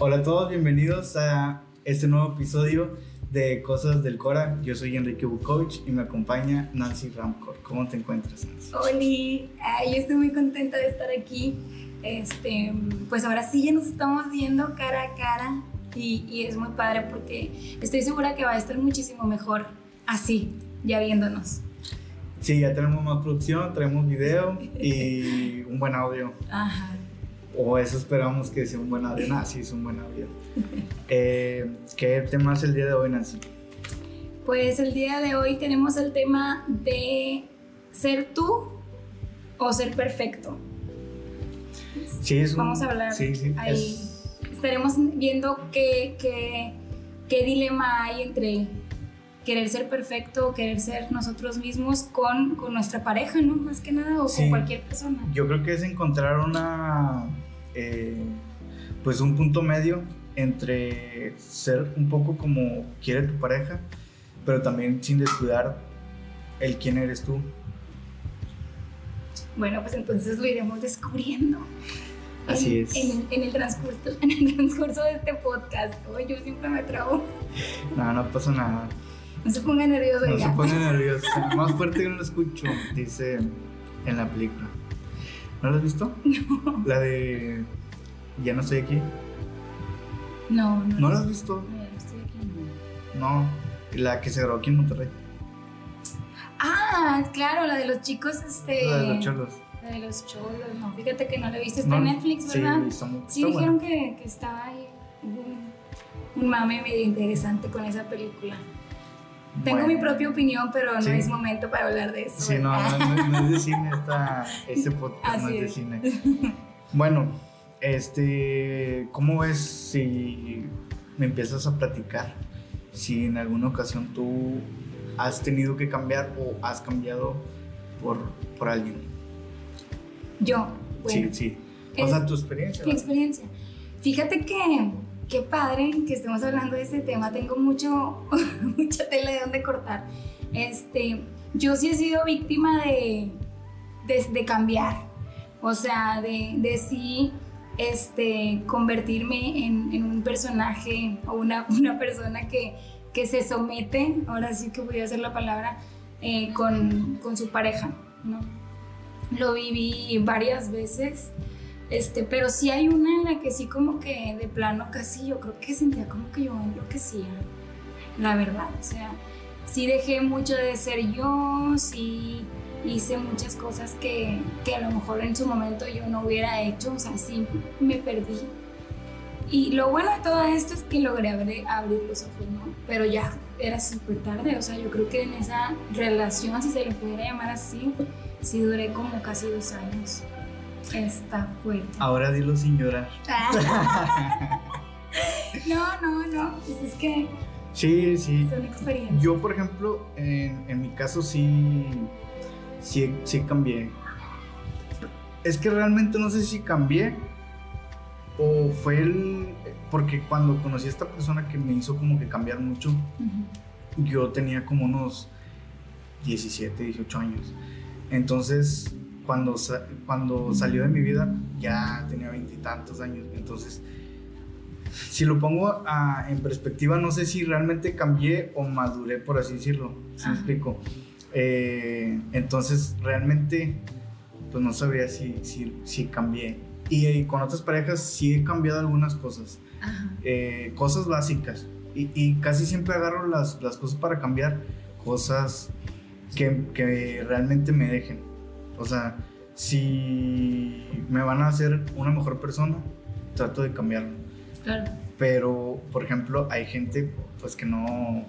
Hola a todos, bienvenidos a este nuevo episodio de Cosas del Cora. Yo soy Enrique Bukovic y me acompaña Nancy Ramcor. ¿Cómo te encuentras, Nancy? Hola, yo estoy muy contenta de estar aquí. Este, pues ahora sí ya nos estamos viendo cara a cara y, y es muy padre porque estoy segura que va a estar muchísimo mejor así, ya viéndonos. Sí, ya tenemos más producción, traemos video y un buen audio. Ajá. O eso esperamos que sea un buen audio. Nah, sí, es un buen audio. Eh, ¿Qué tema es el día de hoy, Nancy? Pues el día de hoy tenemos el tema de ser tú o ser perfecto. Sí, es un- Vamos a hablar Sí, sí. ahí. es- Estaremos viendo qué, qué, qué dilema hay entre querer ser perfecto o querer ser nosotros mismos con, con nuestra pareja, ¿no? Más que nada, o Sí. con cualquier persona. Yo creo que es encontrar una, eh, pues un punto medio entre ser un poco como quiere tu pareja, pero también sin descuidar el quién eres tú. Bueno, pues entonces lo iremos descubriendo. Así en, es. En, el- en el transcurso, en el transcurso de este podcast. Ay, yo siempre me trabo. No, no pasa nada. No se ponga nervioso, No se pone nervioso. Más fuerte que no lo escucho, dice en la película. ¿No lo has visto? La de Ya no estoy aquí. No, no. ¿No lo has visto? No, ya no estoy aquí, no. No. La que se grabó aquí en Monterrey. Ah, claro, la de los chicos, este. La de los cholos. La de los cholos, no, fíjate que no la viste, está No, en Netflix, sí, ¿verdad? está muy- Sí, está dijeron que, que estaba ahí un, un mame medio interesante con esa película. Tengo Bueno. mi propia opinión, pero no Sí. es momento para hablar de eso. Sí, no, no, no- no es de cine esta, este podcast, no Así es de es. cine. Bueno, este, ¿cómo ves si me empiezas a platicar? Si en alguna ocasión tú has tenido que cambiar o has cambiado por, por alguien. Yo, bueno, sí, sí. O sea, tu experiencia. mi ¿no? experiencia. Fíjate que, qué padre que estemos hablando de ese tema. Tengo mucho, mucha tela de dónde cortar. Este, yo sí he sido víctima de, de, de cambiar. O sea, de, de sí este, convertirme en, en un personaje o una, una persona que, que se somete, ahora sí que voy a hacer la palabra, eh, con, con su pareja, ¿no? Lo viví varias veces, este, pero sí hay una en la que sí como que de plano casi yo creo que sentía como que yo enloquecía, la verdad, o sea, sí dejé mucho de ser yo, sí hice muchas cosas que, que a lo mejor en su momento yo no hubiera hecho, o sea, sí me perdí. Y lo bueno de todo esto es que logré abrir, abrir los ojos, ¿no? Pero ya era súper tarde, o sea, yo creo que en esa relación, si se le pudiera llamar así, sí duré como casi dos años. Está fuerte. Ahora dilo sin llorar. no, no, no, pues es que Sí, sí. son experiencias. Yo, por ejemplo, en, en mi caso sí, sí, sí cambié. Es que realmente no sé si cambié o fue el... Porque cuando conocí a esta persona que me hizo como que cambiar mucho, yo tenía como unos 17, 18 años. Entonces, cuando, cuando salió de mi vida, ya tenía veintitantos años. Entonces, si lo pongo a- en perspectiva, no sé si realmente cambié o maduré, por así decirlo. ¿Sí me explico? Eh, entonces, realmente, pues no sabría si, si, si cambié. Y, eh, con otras parejas sí he cambiado algunas cosas eh, cosas básicas. Y, y casi siempre agarro las, las cosas para cambiar, cosas que, que realmente me dejen. O sea, si me van a hacer una mejor persona, trato de cambiarlo. Claro. Pero, por ejemplo, hay gente pues que no,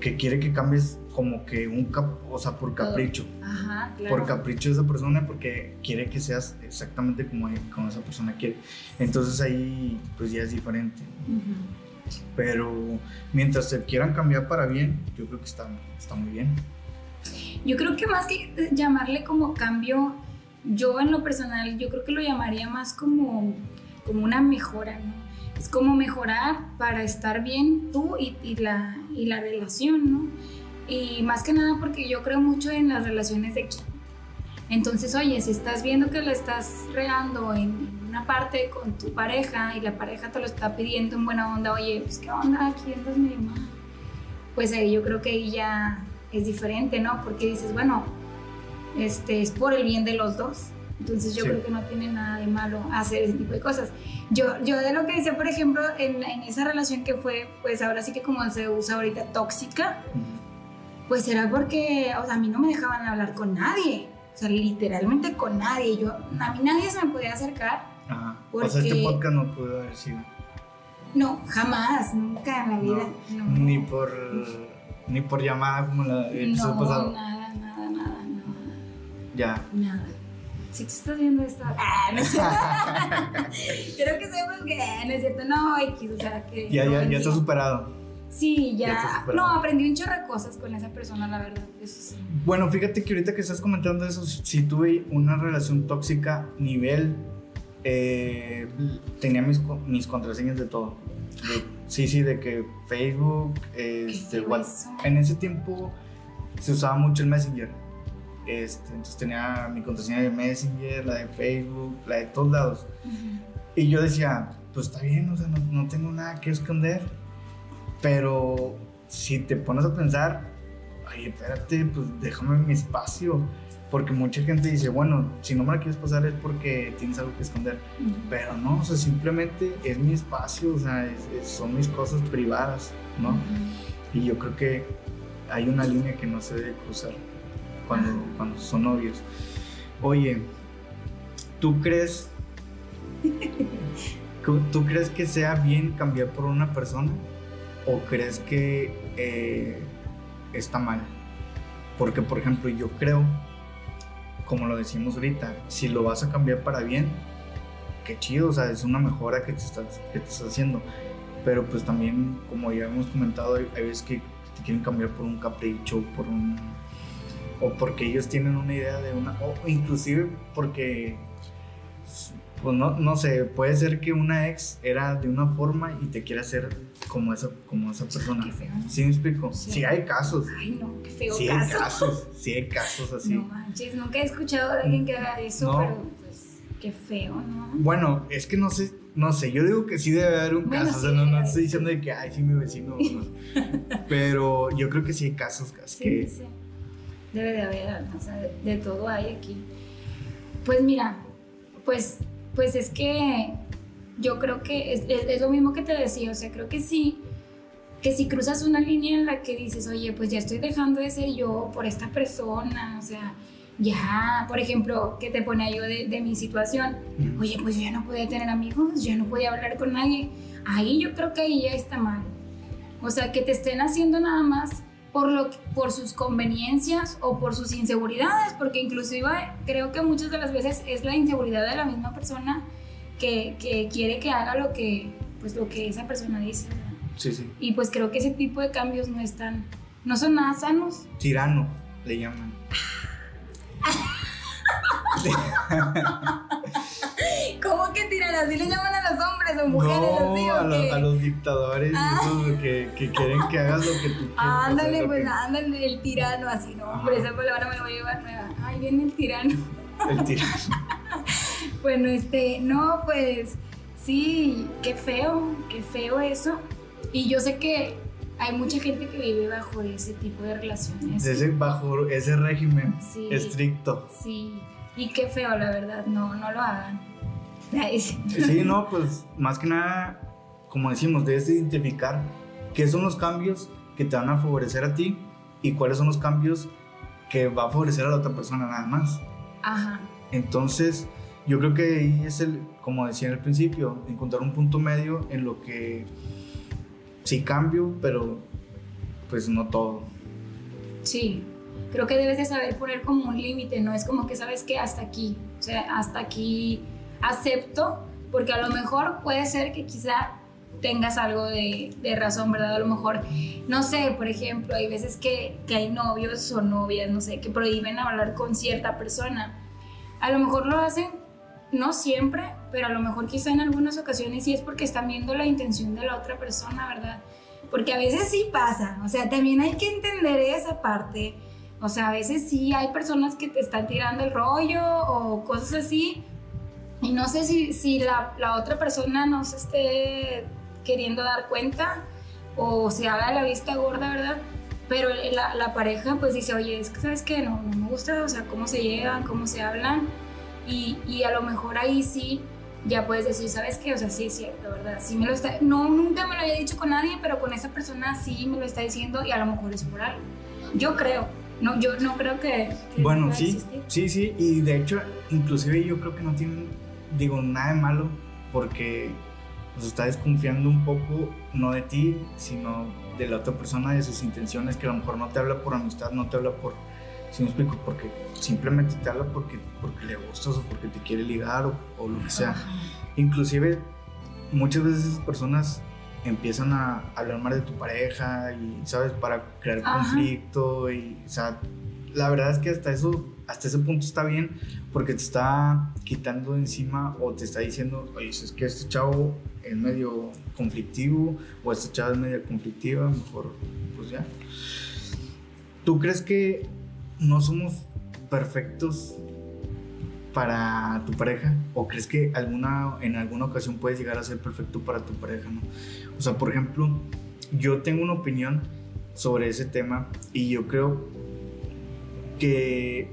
que quiere que cambies como que un cap, o sea, por capricho. Ajá, claro. Por capricho de esa persona porque quiere que seas exactamente como, como esa persona quiere. Entonces ahí pues ya es diferente. Ujú. Pero mientras se quieran cambiar para bien, yo creo que está, está muy bien. Yo creo que más que llamarle como cambio, yo en lo personal, yo creo que lo llamaría más como, como una mejora. Es como mejorar para estar bien tú y, la, y la relación. Y más que nada porque yo creo mucho en las relaciones de equipo. Entonces, oye, si estás viendo que la estás regando en, en una parte con tu pareja y la pareja te lo está pidiendo en buena onda, oye, pues qué onda, aquí andas medio mal. Pues ahí yo creo que ahí ya es diferente, ¿no? Porque dices, bueno, este es por el bien de los dos. Entonces yo Sí. creo que no tiene nada de malo hacer ese tipo de cosas. Yo, yo de lo que decía, por ejemplo, en, en esa relación que fue, pues ahora sí que como se usa ahorita, tóxica, pues era porque, o sea, a mí no me dejaban hablar con nadie. O sea, literalmente con nadie. Yo, a mí nadie se me podía acercar. Ajá. O sea, este podcast no pudo haber sido. No, jamás, nunca en la vida. No, Ni por ni por llamada como la el episodio no, pasado. nada, nada, nada, nada. Ya. Nada. Si tú estás viendo esto, ah, no es cierto. Creo que sepas que no es cierto, no, X, o sea, que. Ya, no, ya, ya está superado. Sí, ya. No, aprendí un chorro de cosas con esa persona, la verdad. Eso sí. Bueno, fíjate que ahorita que estás comentando eso, si tuve una relación tóxica, nivel. eh, tenía mis, mis contraseñas de todo. De- sí, sí, de que Facebook, este, feo What- eso. En ese tiempo se usaba mucho el Messenger. Este, entonces tenía mi contraseña de Messenger, la de Facebook, la de todos lados. Y yo decía, pues está bien, o sea, no, no tengo nada que esconder. Pero si te pones a pensar, oye, espérate, pues déjame mi espacio. Porque mucha gente dice, bueno, si no me la quieres pasar es porque tienes algo que esconder. Pero no, o sea, simplemente es mi espacio, o sea, es- es- son mis cosas privadas, ¿no? Y yo creo que hay una línea que no se debe cruzar cuando, cuando son novios. Oye, ¿tú crees, ¿tú crees que sea bien cambiar por una persona o crees que eh, está mal? Porque, por ejemplo, yo creo, como lo decimos ahorita, si lo vas a cambiar para bien, qué chido, o sea, es una mejora que te estás, que te estás haciendo. Pero pues también, como ya hemos comentado, hay, veces que te quieren cambiar por un capricho, por un... O porque ellos tienen una idea de una... O inclusive porque... Pues no, no sé, puede ser que una ex era de una forma y te quiere hacer como esa, como esa persona. Qué feo. ¿Sí me explico? Sí. Sí, hay casos. Ay, no, qué feo Sí hay caso. casos. Sí hay casos así. No manches, nunca he escuchado de alguien que haga eso, No. pero pues qué feo, ¿no? Bueno, es que no sé, no sé, yo digo que sí debe haber un Bueno, caso, o sea, no, no estoy diciendo de que, ay, sí, mi vecino, no. pero yo creo que sí hay casos casos Sí, que... sí. Debe de haber, o sea, de, de todo hay aquí. Pues mira, pues, pues es que yo creo que es, es- es lo mismo que te decía, o sea, creo que sí, que si cruzas una línea en la que dices, oye, pues ya estoy dejando de ser yo por esta persona, o sea, ya, por ejemplo, que te ponía yo de, de mi situación, oye, pues yo ya no podía tener amigos, ya no podía hablar con nadie, ahí yo creo que ahí ya está mal. O sea, que te estén haciendo nada más por, lo, por sus conveniencias o por sus inseguridades, porque inclusive creo que muchas de las veces es la inseguridad de la misma persona que, que quiere que haga lo que, pues, lo que esa persona dice. Sí, sí. Y pues creo que ese tipo de cambios no están, no son nada sanos. Tirano, le llaman. ¿Cómo que tiran así le llaman a los hombres o mujeres así no, o a, lo- qué? a los dictadores Ah. esos que, que quieren que hagas lo que tú quieres. Ándale, pues que- ándale, el tirano así, no, hombre, esa palabra me la voy a llevar nueva. Ay, viene el tirano. El tirano. Bueno, este, no, pues sí, qué feo, qué feo eso. Y yo sé que hay mucha gente que vive bajo ese tipo de relaciones. Ese, bajo ese régimen Sí. estricto. Sí, y qué feo, la verdad, no, no lo hagan. Sí. No, pues más que nada, como decimos, debes de identificar qué son los cambios que te van a favorecer a ti y cuáles son los cambios que va a favorecer a la otra persona nada más. Ajá, Entonces, yo creo que ahí es el, como decía en el principio, encontrar un punto medio en lo que sí cambio, pero pues no todo. sí. Creo que debes de saber poner como un límite, no es como que sabes que hasta aquí, o sea, hasta aquí acepto, porque a lo mejor puede ser que quizá tengas algo de, de razón, ¿verdad? A lo mejor, no sé, por ejemplo, hay veces que, que hay novios o novias, no sé, que prohíben hablar con cierta persona. A lo mejor lo hacen, no siempre, pero a lo mejor quizá en algunas ocasiones sí es porque están viendo la intención de la otra persona, ¿verdad? Porque a veces sí pasa, o sea, también hay que entender esa parte. O sea, a veces sí hay personas que te están tirando el rollo o cosas así. Y no sé si, si la, la otra persona no se esté queriendo dar cuenta o se haga la vista gorda, ¿verdad? Pero la, la, pareja pues dice, oye, es que sabes que no, no me gusta, o sea, cómo se llevan, cómo se hablan. Y, y, a lo mejor ahí sí ya puedes decir, ¿sabes qué? O sea, sí es cierto, ¿verdad? Sí me lo está, no, nunca me lo había dicho con nadie, pero con esa persona sí me lo está diciendo y a lo mejor es por algo. Yo creo, no, yo no creo que... bueno, sí, sí, sí, y de hecho, inclusive yo creo que no tienen, digo, nada de malo, porque pues, está desconfiando un poco, no de ti, sino de la otra persona, de sus intenciones, que a lo mejor no te habla por amistad, no te habla por si me explico? Porque simplemente te habla porque, porque le gustas o porque te quiere ligar o, lo que sea. Inclusive, muchas veces esas personas empiezan a hablar mal de tu pareja y, ¿sabes? Para crear conflicto y, o sea, la verdad es que hasta eso, hasta ese punto está bien porque te está quitando de encima o te está diciendo, oye, es que este chavo es medio conflictivo o esta chava es medio conflictiva, mejor, pues ya. ¿Tú crees que no somos perfectos para tu pareja? ¿O crees que alguna, en alguna ocasión puedes llegar a ser perfecto para tu pareja? ¿no? O sea, por ejemplo, yo tengo una opinión sobre ese tema y yo creo que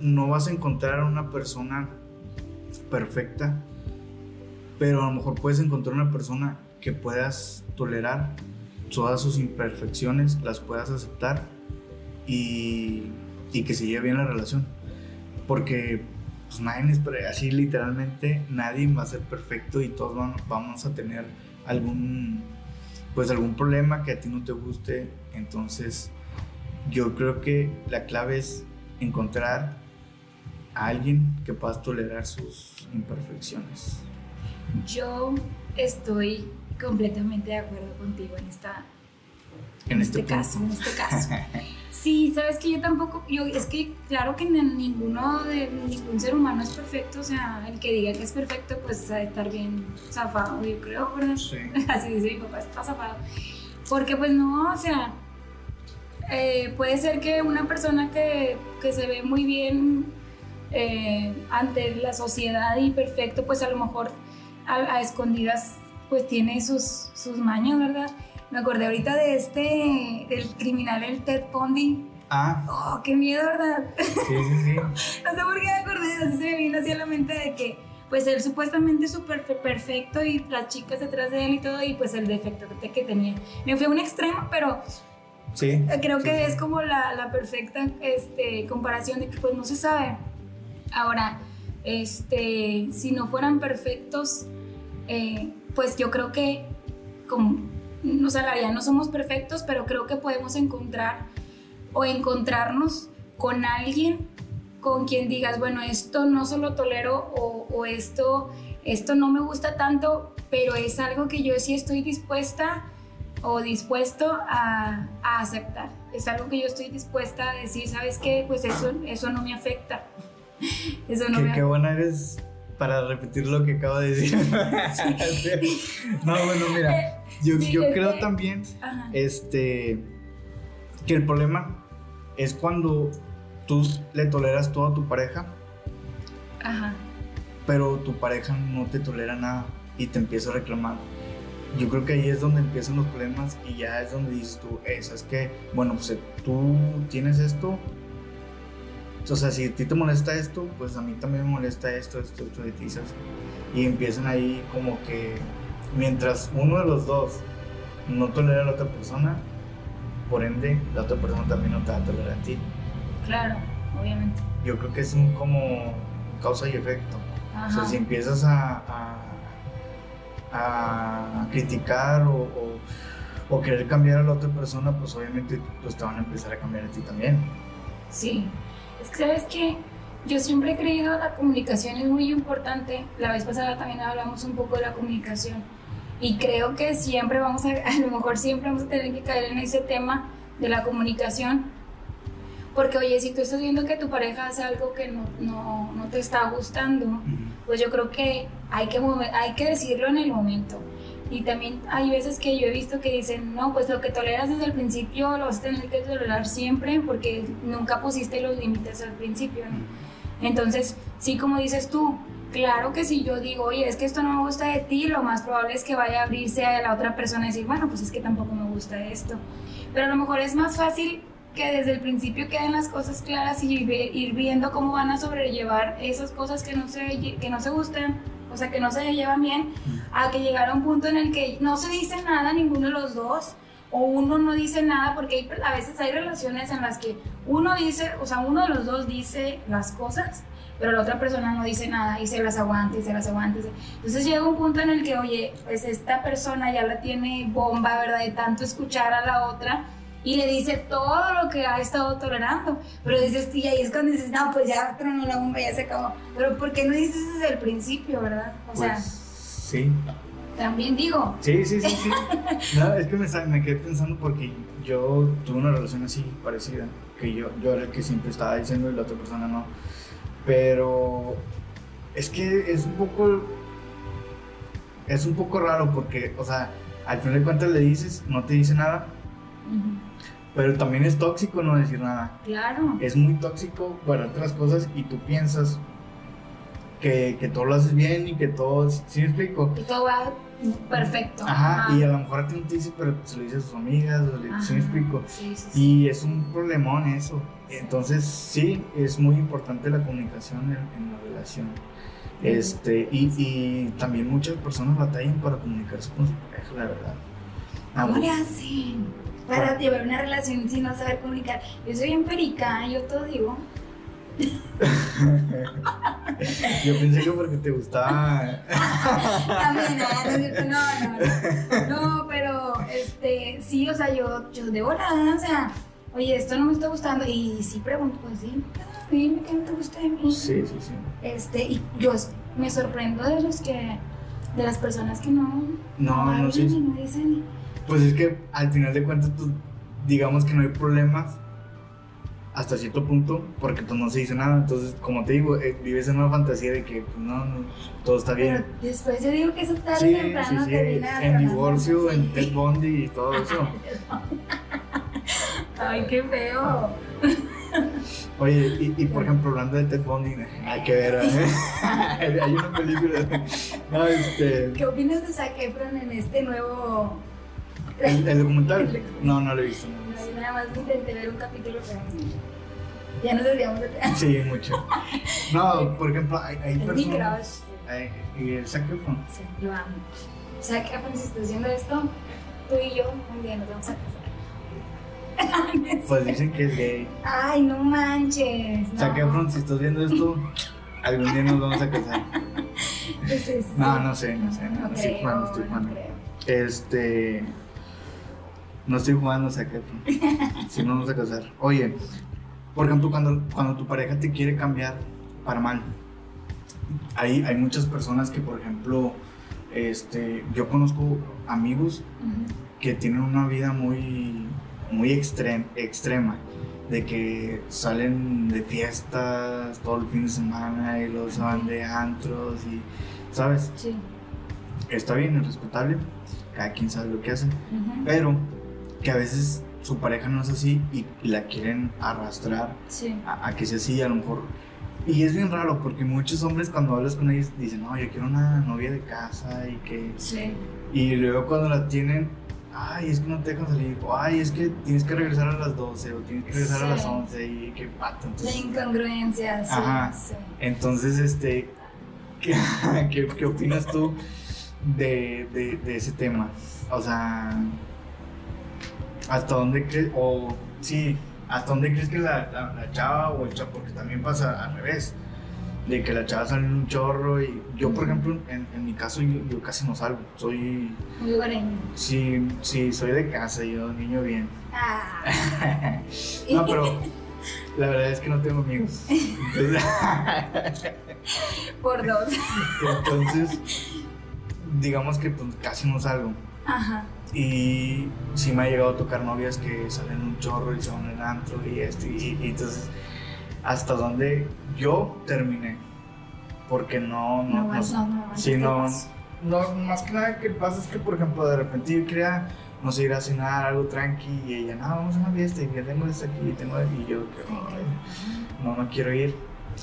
no vas a encontrar a una persona perfecta, pero a lo mejor puedes encontrar una persona que puedas tolerar todas sus imperfecciones, las puedas aceptar y que se lleve bien la relación. Porque pues es así literalmente nadie va a ser perfecto y todos vamos a tener algún pues algún problema que a ti no te guste. Entonces, yo creo que la clave es encontrar a alguien que puedas tolerar sus imperfecciones. Yo estoy completamente de acuerdo contigo en esta en, este, este caso, en este caso. Sí, sabes que yo tampoco, yo es que claro que ninguno de ningún ser humano es perfecto, o sea, el que diga que es perfecto, pues ha de estar bien zafado, yo creo, ¿verdad? Sí. Así dice mi papá, está zafado. Porque pues no, o sea, eh, puede ser que una persona que, que se ve muy bien eh, ante la sociedad y perfecto, pues a lo mejor a, a escondidas pues tiene sus, sus maños, ¿verdad? Me acordé ahorita de este, del criminal, el Ted Bundy. Ah. Oh, qué miedo, ¿verdad? Sí, sí, sí. no sé por qué me acordé, así se me vino así a la mente de que, pues él supuestamente súper perfecto y las chicas detrás de él y todo, y pues el defecto que tenía. Me fui a un extremo, pero sí, creo que es como la, la, perfecta este, comparación de que pues no se sabe. Ahora, este, si no fueran perfectos, eh, pues yo creo que como o sea, ya no somos perfectos, pero creo que podemos encontrar o encontrarnos con alguien con quien digas, bueno, esto no solo tolero o, esto, esto no me gusta tanto, pero es algo que yo sí estoy dispuesta o dispuesto a, aceptar. Es algo que yo estoy dispuesta a decir, ¿sabes qué? Pues eso, eso no me afecta. Eso no qué, qué buena eres para repetir lo que acabo de decir. no, bueno, mira, eh, yo, yo creo también este, que el problema es cuando tú le toleras todo a tu pareja, Ajá. pero tu pareja no te tolera nada y te empieza a reclamar. Yo creo que ahí es donde empiezan los problemas y ya es donde dices tú, eso es que, bueno, pues tú tienes esto, o sea, si a ti te molesta esto, pues a mí también me molesta esto, esto, esto de ti, ¿sabes? Y empiezan ahí como que mientras uno de los dos no tolera a la otra persona, por ende, la otra persona también no te va a tolerar a ti. Claro, obviamente. Yo creo que es un como causa y efecto. O sea, si empiezas a, a, criticar o, o, o, querer cambiar a la otra persona, pues obviamente pues te van a empezar a cambiar a ti también. Sí, sabes que yo siempre he creído que la comunicación es muy importante. La vez pasada también hablamos un poco de la comunicación. Y creo que siempre vamos a, a lo mejor siempre vamos a tener que caer en ese tema de la comunicación. Porque, oye, si tú estás viendo que tu pareja hace algo que no, no, no te está gustando, pues yo creo que hay que, hay que decirlo en el momento. Y también hay veces que yo he visto que dicen, no, pues lo que toleras desde el principio lo vas a tener que tolerar siempre porque nunca pusiste los límites al principio. Entonces, sí, como dices tú, Claro que si yo digo, oye, es que esto no me gusta de ti, lo más probable es que vaya a abrirse a la otra persona y decir, bueno, pues es que tampoco me gusta esto. Pero a lo mejor es más fácil que desde el principio queden las cosas claras y ir viendo cómo van a sobrellevar esas cosas que no se, que no se gustan, o sea, que no se llevan bien, a que llegara un punto en el que no se dice nada ninguno de los dos o uno no dice nada, porque a veces hay relaciones en las que uno dice, o sea, uno de los dos dice las cosas pero la otra persona no dice nada y se las aguanta y se las aguanta. Entonces llega un punto en el que, oye, pues esta persona ya la tiene bomba, ¿verdad? De tanto escuchar a la otra y le dice todo lo que ha estado tolerando. Pero dices, y ahí es cuando dices, no, pues ya tronó la bomba, ya se acabó. Pero ¿por qué no dices desde el principio, verdad? O sea, pues, sí. También digo. Sí, sí, sí, sí. no, es que me, me, quedé pensando porque yo tuve una relación así parecida, que yo, yo era el que siempre estaba diciendo y la otra persona no. Pero es que es un poco. Es un poco raro porque, o sea, al final de cuentas le dices, no te dice nada. Pero también es tóxico no decir nada. Claro. Es muy tóxico para otras cosas y tú piensas que, que todo lo haces bien y que todo. ¿Sí me explico? Y todo va perfecto. Ajá, y a lo mejor a ti no te dice, pero se lo dice a sus amigas, o ¿sí me explico? Sí, sí, sí. Y es un problemón eso. Entonces, sí, es muy importante la comunicación en, la relación. Este, y, y, también muchas personas batallan para comunicarse con su pareja, la verdad. ¿Cómo le hacen? Para llevar una relación sin no saber comunicar. Yo soy bien perica, yo todo digo. Yo pensé que porque te gustaba. También, no, no, no, no, pero este, sí, o sea, yo, yo de volada, o sea, oye, esto no me está gustando. Y sí pregunto, pues sí, dime qué no te gusta de mí. Sí, sí, sí. Este, y yo me sorprendo de los que, de las personas que no, no, no, no, sí. no dicen. Pues es que al final de cuentas, pues, digamos que no hay problemas hasta cierto punto, porque pues no se dice nada. Entonces, como te digo, eh, vives en una fantasía de que pues, no, todo está bien. Pero después yo digo que eso tarde sí, temprano sí, sí. En divorcio, en Ted Bundy y todo eso. Ay, qué feo. Oye, y, por ejemplo, hablando de Ted Bundy, hay que ver, ¿eh? hay una película. No, este... ¿Qué opinas de Zac Efron en este nuevo. ¿El, documental? No, no lo he visto. No, nada más intenté ver un capítulo, pero. Ya nos desviamos de tema. Sí, mucho. No, por ejemplo, hay, hay personas. ¿Y el Zac Efron? Sí, lo amo. Zac Efron, si estás haciendo esto, tú y yo un día nos vamos a casar. Pues dicen que es gay. Ay, no manches. No. Efron, si estás viendo esto, algún día nos vamos a casar. Pues no, no sé, no sé. No, estoy jugando, estoy jugando. este. No estoy jugando Efron. si no nos vamos a casar. Oye, por ejemplo, cuando, cuando tu pareja te quiere cambiar para mal, hay, hay muchas personas que, por ejemplo, este, yo conozco amigos que tienen una vida muy muy extrema, de que salen de fiestas todo el fin de semana y los van de antros y, ¿sabes? Sí. Está bien, es respetable, cada quien sabe lo que hace, pero que a veces su pareja no es así y, la quieren arrastrar a, que sea así, a lo mejor. Y es bien raro porque muchos hombres cuando hablas con ellos dicen, no, yo quiero una novia de casa y que... Sí. Y luego cuando la tienen, ay, es que no te dejan salir, o ay, es que tienes que regresar a las 12 o tienes que regresar a las 11 y qué pato. Entonces, La incongruencia, sí, Ajá. Entonces, este, ¿qué, ¿qué, opinas tú de, de, de, ese tema? O sea, ¿hasta dónde crees, o sí, hasta dónde crees que la, la, la chava o el chavo, porque también pasa al revés? de que la chava sale en un chorro y yo por ejemplo en, en mi caso yo, casi no salgo soy muy hogareño sí sí soy de casa yo niño bien ah. no pero la verdad es que no tengo amigos por dos entonces digamos que pues casi no salgo Ajá. y sí me ha llegado a tocar novias que salen en un chorro y se van en antro y esto y entonces hasta donde yo terminé. Porque no, no, no, no, no, no, más que nada que pasa es que, por ejemplo, de repente yo quería, no sé, ir a cenar algo tranqui y ella, no, vamos a una fiesta y ya tengo esto aquí y tengo y yo, que, no, no quiero ir.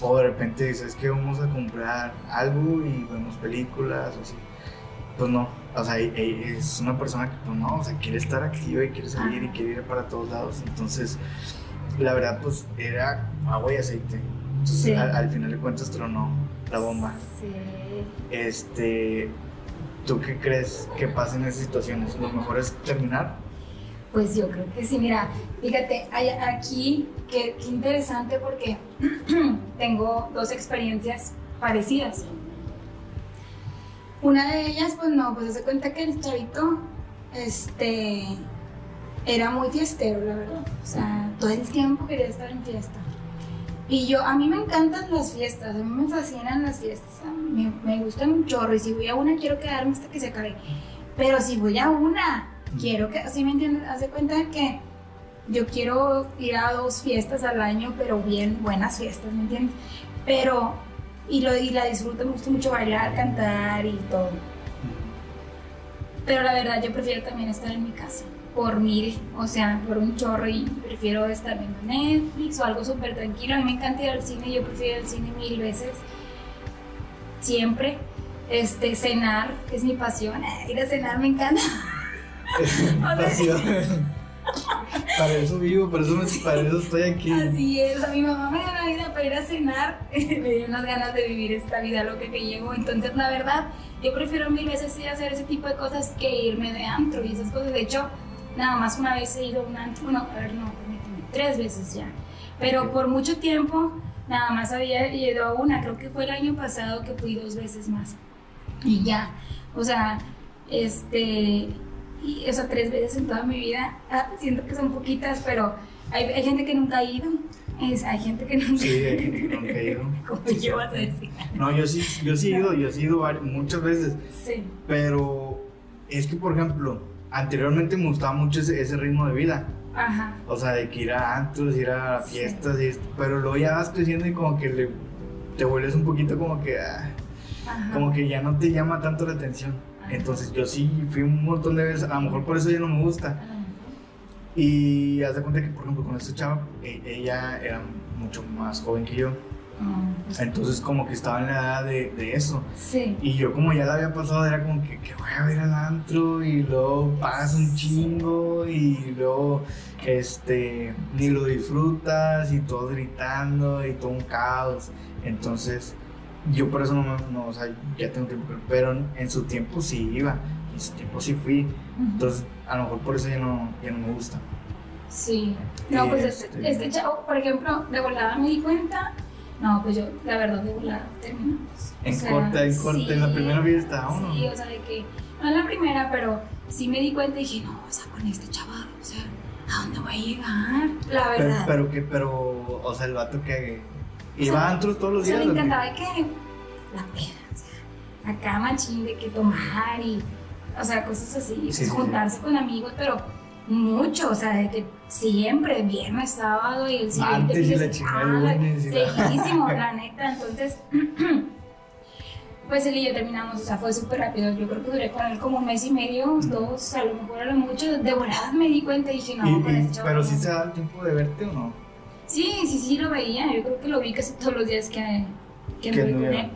O de repente dices que vamos a comprar algo y vemos películas o así. Pues no, o sea, es una persona que pues no, o sea, quiere estar activa y quiere salir y quiere ir para todos lados. Entonces, la verdad, pues era agua y aceite. Entonces, Sí. al, al final de cuentas tronó la bomba. Sí. Este, ¿tú qué crees que pasa en esas situaciones? ¿Lo mejor es terminar? Pues yo creo que sí, mira, fíjate, hay aquí, qué, qué interesante porque tengo dos experiencias parecidas. Una de ellas, pues no, pues se cuenta que el chavito, este, era muy fiestero, la verdad. O sea, todo el tiempo quería estar en fiesta. Y yo, a mí me encantan las fiestas, a mí me fascinan las fiestas, me, me gustan un chorro y si voy a una quiero quedarme hasta que se acabe. Pero si voy a una, quiero que, ¿sí me entiendes? Haz de cuenta que yo quiero ir a dos fiestas al año, pero bien buenas fiestas, ¿me entiendes? Pero, y, lo, y la disfruto, me gusta mucho bailar, cantar y todo. Pero la verdad, yo prefiero también estar en mi casa, por mil, o sea, por un chorro y prefiero estar viendo Netflix o algo súper tranquilo. A mí me encanta ir al cine, yo prefiero ir al cine mil veces, siempre. Este, cenar, que es mi pasión, ir a cenar me encanta. Pasión. para eso vivo, por eso, me, para eso estoy aquí. Así es, a mi mamá me dio la vida para ir a cenar, me dio unas ganas de vivir esta vida loca que llevo, entonces la verdad, yo prefiero mil veces ir a hacer ese tipo de cosas que irme de antro y esas cosas, de hecho, nada más una vez he ido a un antro, bueno, a ver, no, tres veces ya, pero por mucho tiempo nada más había ido a una, creo que fue el año pasado que fui dos veces más, y ya, o sea, este, y, o sea, tres veces en toda mi vida. Ah, siento que son poquitas, pero hay, hay gente que nunca ha ido. Es, hay gente que nunca Sí, hay gente que nunca ha ido. Como yo vas a decir. No, yo sí, yo sí he ido, yo sí he ido muchas veces, Sí. pero es que, por ejemplo, anteriormente me gustaba mucho ese, ese ritmo de vida. Ajá. O sea, de que ir a antros, ir a Sí. fiestas y esto, pero luego ya vas creciendo y como que le, te vuelves un poquito como que, ah, como que ya no te llama tanto la atención. Entonces yo sí fui un montón de veces, a lo mejor por eso ya no me gusta. Y haz de cuenta que, por ejemplo, con esta chava, e- ella era mucho más joven que yo. Ah, pues, Entonces como que estaba en la edad de, de eso. Sí. Y yo como ya la había pasado, era como que, que voy a ver al antro y luego pagas un chingo y luego este ni lo disfrutas y todo gritando y todo un caos. Entonces yo por eso no, me- no o sea, ya tengo tiempo, pero en, su tiempo sí iba, en su tiempo sí fui. Entonces a lo mejor por eso ya no, ya no me gusta. Sí. No, pues este, Este- este chavo, por ejemplo, de volada me di cuenta. No, pues yo, la verdad, de volada terminamos. O En sea, corta, en corta, en la sí, primera fiesta, ¿o no? Sí, o sea, de que, no en la primera, pero sí me di cuenta y dije, no, o sea, con este chaval, o sea, ¿a dónde voy a llegar? La Pero, verdad. pero que, pero, o sea, el vato que Iba sea, a antros todos los o sea, días. me encantaba de que la peda, o sea, acá machín de que tomar y, o sea, cosas así, pues, Sí, sí, sí. juntarse con amigos, pero mucho, o sea, de que siempre, viernes, sábado y el siguiente Martes y la chingada y la- seguidísimo, la neta, entonces, pues él y yo terminamos, o sea, fue súper rápido, yo creo que duré con él como un mes y medio, dos, a lo mejor a lo mucho, de verdad me di cuenta y dije, no, Y- con y- este chavo pero no". sí se da el tiempo de verte o no. Sí, sí, sí, lo veía. Yo creo que lo vi casi todos los días que, que Que anduve con anduviera. él.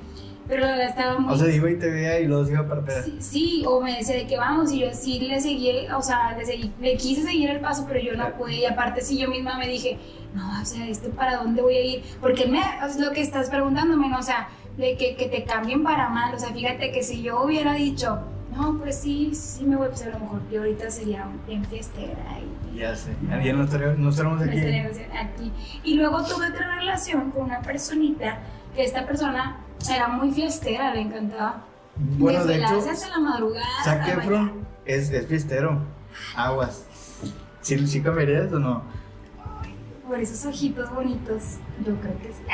Pero la verdad estaba muy... O sea, iba y te veía y luego se iba para pegar. sí, sí, o me decía de que vamos y yo sí le seguí, o sea, le, seguí, le quise seguir el paso, pero yo no pude. Y aparte sí, yo misma me dije, no, o sea, ¿este para dónde voy a ir? Porque me, es lo que estás preguntándome, ¿no? O sea, de que, que te cambien para mal. O sea, fíjate que si yo hubiera dicho, no, pues sí, sí, me voy, pues a lo mejor yo ahorita sería bien fiestera y Ya sé. Ya no me aquí. aquí. Y luego tuve otra relación con una personita que esta persona era muy fiestera, le encantaba. Bueno, de hecho, hasta la madrugada. Zac Efron es, es fiestero. Aguas. ¿Sí, ¿Sí cambiarías o no? Por esos ojitos bonitos, yo creo que sí.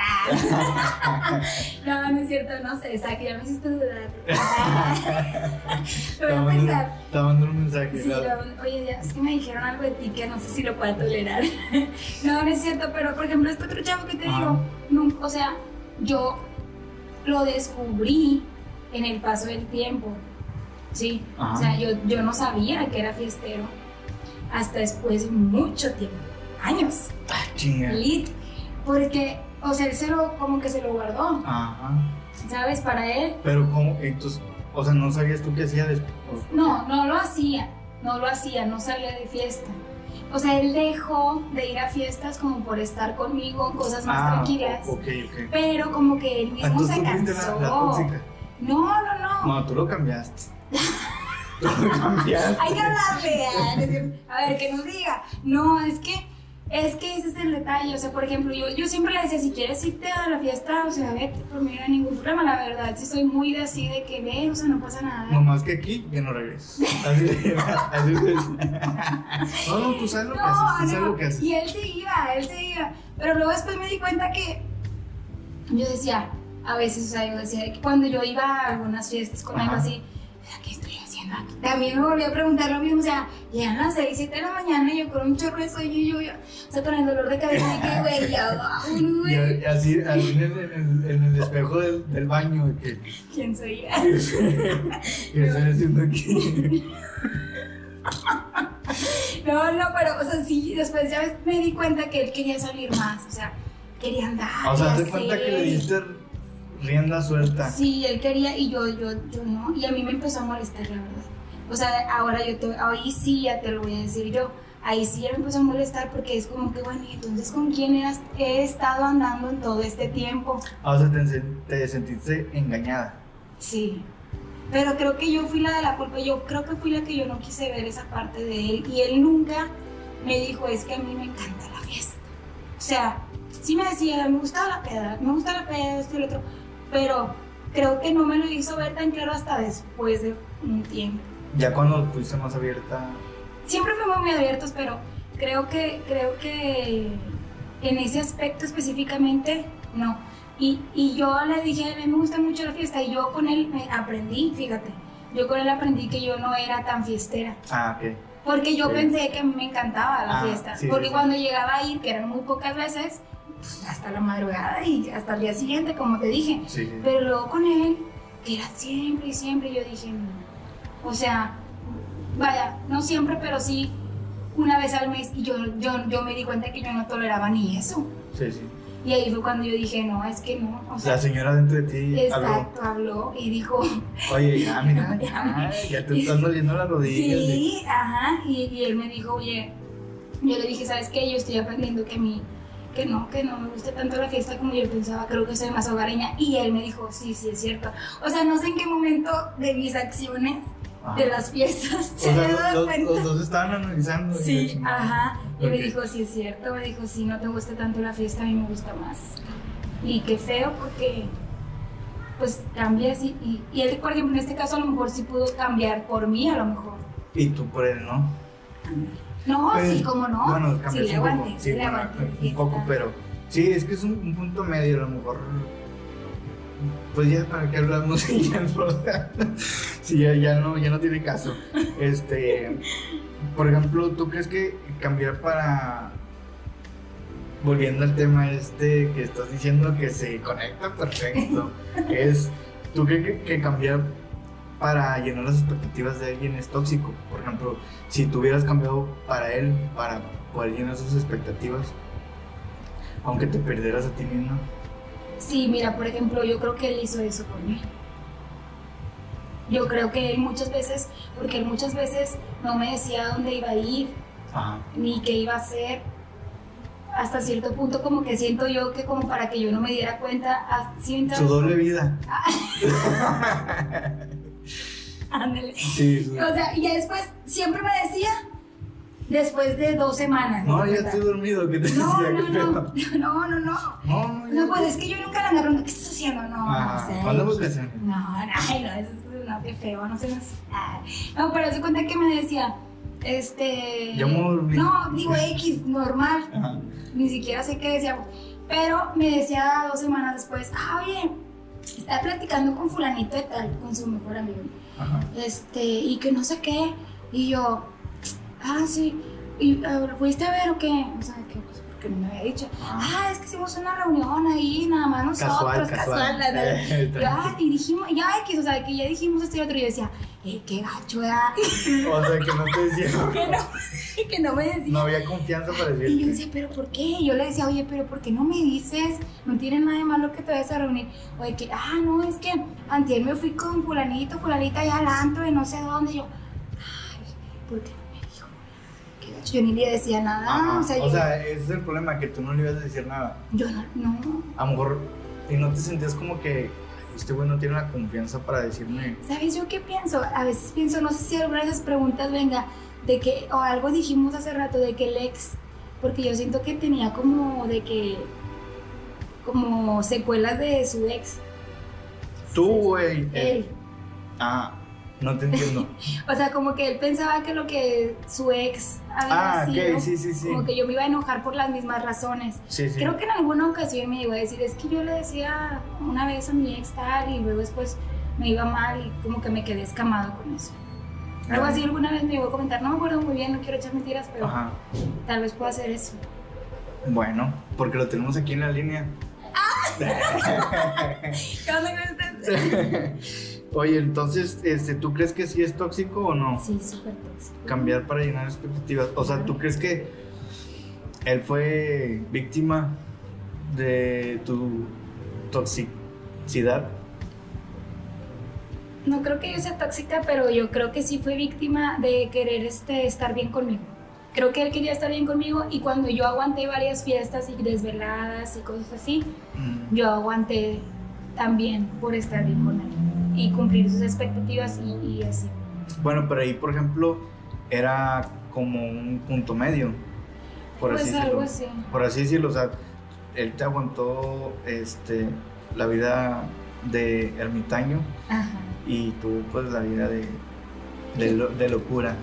Ah. no, no es cierto, no sé, Zac, ya me hiciste dudar. Lo voy a pensar. Te mandando un mensaje. Sí, lo- oye, ya, es que me dijeron algo de ti que no sé si lo pueda tolerar. no, no es cierto, pero por ejemplo, este otro chavo que te Ajá. digo, nunca, o sea, yo lo descubrí en el paso del tiempo. Sí, Ajá. o sea, yo, yo no sabía que era fiestero hasta después de mucho tiempo, años. Ah, chinga. Lit. Porque, O sea, él se lo, como que se lo guardó, Ajá. ¿sabes? Para él. Pero cómo, entonces, o sea, no sabías tú qué hacía después. No, no lo hacía, no lo hacía, no salía de fiesta. O sea, él dejó de ir a fiestas como por estar conmigo cosas más Ah, tranquilas. Ok, ok. Pero como que él mismo Entonces se cansó. la, la tóxica. No, no, no. No, tú lo cambiaste. tú lo cambiaste. Hay que ah, es cierto. A ver, que nos diga. No, es que, es que ese es el detalle. O sea, por ejemplo, yo, yo siempre le decía, si quieres irte a la fiesta, o sea, vete, por mí no hay ningún problema. La verdad, sí soy muy de así, de que ve, o sea, no pasa nada. No más que aquí, ya no regresas. Así de, así de. No, no, tú sabes lo que haces, tú sabes no, lo que haces. Y él se iba, él se iba. Pero luego después me di cuenta que yo decía, a veces, o sea, yo decía que cuando yo iba a algunas fiestas con algo así, o También me volví a preguntar lo mismo, o sea, llegan las 6, 7 de la mañana y yo con un chorro de sueño y yo, yo, o sea, con el dolor de cabeza güey, ya güey. y así, así en, el, en el- en el espejo del, del baño, que. ¿Quién soy yo? ¿Qué estoy haciendo aquí? No, no, pero, o sea, sí, después ya me di cuenta que él quería salir más, o sea, quería andar. O sea, te cuenta que le diste rienda suelta. Sí, él quería y yo, yo, yo no. Y a mí me empezó a molestar, la verdad. O sea, ahora yo te, ahí sí ya te lo voy a decir yo. Ahí sí ya me empezó a molestar porque es como que, bueno, ¿y entonces con quién has- he estado andando en todo este tiempo? Ah, O sea, te, te sentiste engañada. Sí. Pero creo que yo fui la de la culpa. Yo creo que fui la que yo no quise ver esa parte de él. Y él nunca me dijo, es que a mí me encanta la fiesta. O sea, sí me decía, me gusta la peda, me gusta la peda, esto y lo otro. Pero creo que no me lo hizo ver tan claro hasta después de un tiempo. Ya cuando fuiste más abierta. Siempre fuimos muy abiertos, pero creo que, creo que en ese aspecto específicamente, no. Y, y yo le dije, a él me gusta mucho la fiesta y yo con él me aprendí, fíjate, yo con él aprendí que yo no era tan fiestera. Ah, ok. Porque yo Sí. pensé que a mí me encantaba la Ah, fiesta. sí, porque sí. cuando llegaba a ir, que eran muy pocas veces, pues hasta la madrugada y hasta el día siguiente, como te dije. Sí, sí. Pero luego con él, que era siempre y siempre, yo dije, no. O sea, vaya, no siempre, pero sí una vez al mes. Y yo, yo, yo me di cuenta que yo no toleraba ni eso. Sí, sí. Y ahí fue cuando yo dije, no, es que no. O sea, La señora dentro de ti habló. exacto, habló y dijo, Oye, ya, mira, ya, ya te están doliendo las rodillas. Sí, ajá. Y, y él me dijo, oye, yo le dije, ¿sabes qué? Yo estoy aprendiendo que mí, que no, que no me gusta tanto la fiesta como yo pensaba, creo que soy más hogareña. Y él me dijo, sí, sí, es cierto. O sea, no sé en qué momento de mis acciones, Ajá. de las fiestas, se me cuenta. los dos estaban analizando. Sí, ajá. Y me dijo, sí, es cierto. Me dijo, sí, no te gusta tanto la fiesta, a mí me gusta más. Y qué feo porque, pues, cambias y, y, y él, por ejemplo, en este caso a lo mejor sí pudo cambiar por mí, a lo mejor. Y tú por él, ¿no? No, Pues, sí, cómo no. Bueno, sí, cambias le un poco. sí, Sí, bueno, un poco, pero. Sí, es que es un, un punto medio, a lo mejor. Pues ya, ¿para qué hablamos si ya no, si ya, ya no, ya no tiene caso? Este. Por ejemplo, ¿tú crees que cambiar para. Volviendo al tema este que estás diciendo que se conecta perfecto, es. ¿Tú crees que, que cambiar para llenar las expectativas de alguien es tóxico? Por ejemplo, si tú hubieras cambiado para él, para poder llenar sus expectativas, aunque te perdieras a ti misma. Sí, mira, por ejemplo, yo creo que él hizo eso por mí. Yo creo que él muchas veces, porque él muchas veces no me decía dónde iba a ir, Ajá. ni qué iba a hacer. Hasta cierto punto como que siento yo que como para que yo no me diera cuenta, ah, ¿sí, Su doble vida. Ándale. Sí, su- O sea, y ya después siempre me decía, después de dos semanas. No, ¿de ya estoy dormido. ¿Qué te No, decía? no, ¿Qué no, no, no, no. No, no. No, pues es que yo nunca le ando preguntando, ¿qué estás haciendo? No, Ajá. no sé. ¿Cuándo vacaciones? No, no, ay, no, eso es no, qué feo, no sé más. No, pero se cuenta que me decía, este. Ya me volví. No, digo X, normal. Ajá. Ni siquiera sé qué decíamos. Pero me decía dos semanas después, ah, oye, estaba platicando con fulanito de tal, con su mejor amigo. Ajá. Este, y que no sé qué. Y yo, ah, sí. ¿Y ah, fuiste a ver o qué? O sea, que pues porque no me había dicho. Ajá. Ah, es que hicimos una reunión ahí, nada más nosotros, Casual, casual. Eh, Ya, tranqui. y dijimos, ya X, o sea, que ya dijimos esto y otro. Y yo decía, eh, qué gacho, ¿verdad? O sea, que no te decía. que no, que no me decía. No había confianza para decir. Y yo decía, ¿pero por qué? Yo le decía, oye, ¿pero por qué no me dices? No tiene nada de malo que te vayas a reunir. Oye, que, ah, no, es que antier me fui con fulanito, fulanita allá al antro y no sé dónde. Y yo, ay, ¿por qué no me dijo? Qué gacho. Yo ni le decía nada. Ajá. O sea, O yo, sea, ese es el problema, que tú no le ibas a decir nada. yo no, no. A lo mejor, y no te sentías como que "Ay, este güey no tiene la confianza para decirme. ¿Sabes yo qué pienso? A veces pienso, no sé si alguna de esas preguntas venga de que, o algo dijimos hace rato, de que el ex, porque yo siento que tenía como de que, como secuelas de su ex. Tú, güey. Él. él. Ah, no te entiendo. O sea, como que él pensaba que lo que su ex había ah, sido, sí, sí, sí. como que yo me iba a enojar por las mismas razones. Sí, sí. Creo que en alguna ocasión me iba a decir, es que yo le decía una vez a mi ex tal y luego después me iba mal y como que me quedé escamado con eso. Algo Ah. así alguna vez me iba a comentar, no me acuerdo muy bien, no quiero echar mentiras, pero Ajá. tal vez pueda hacer eso. Bueno, porque lo tenemos aquí en la línea. ¿Qué onda con? Oye, entonces, este, ¿tú crees que sí es tóxico o no? Sí, súper tóxico. Cambiar para llenar expectativas. O sea, ¿tú crees que él fue víctima de tu toxicidad? No creo que yo sea tóxica, pero yo creo que sí fue víctima de querer este, estar bien conmigo. Creo que él quería estar bien conmigo y cuando yo aguanté varias fiestas y desveladas y cosas así, Mm. yo aguanté también por estar bien con él y cumplir sus expectativas y, y así. Bueno, pero ahí, por ejemplo, era como un punto medio, por pues así algo decirlo. así. Por así decirlo, o sea, él te aguantó este, la vida de ermitaño Ajá. y tú, pues, la vida de, de, lo- de locura.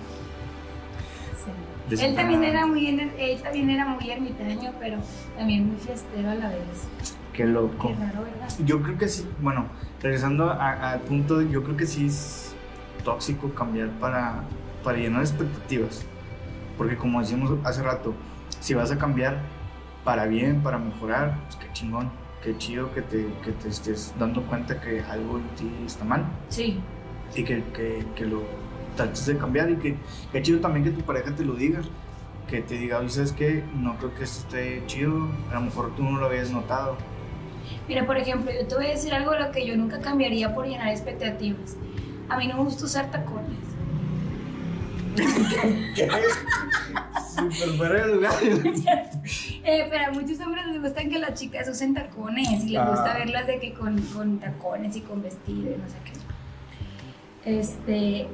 sí. Él también era muy él también era muy ermitaño, pero también muy fiestero a la vez. Qué loco. Qué raro, ¿verdad? Yo creo que sí, bueno, regresando al punto, yo creo que sí es tóxico cambiar para, para llenar expectativas. Porque como decíamos hace rato, si vas a cambiar para bien, para mejorar, pues qué chingón, qué chido que te, que te estés dando cuenta que algo en ti está mal Sí. y que, que, que lo trates de cambiar y que qué chido también que tu pareja te lo diga. Que te diga, oye, ¿sabes qué? No creo que esto esté chido, a lo mejor tú no lo habías notado. Mira, por ejemplo, yo te voy a decir algo de lo que yo nunca cambiaría por llenar expectativas. A mí no me gusta usar tacones. Súper fuera de lugar. Eh, pero a muchos hombres les gustan que las chicas usen tacones y les Ah. gusta verlas de que con, con tacones y con vestido y no sé qué. Este,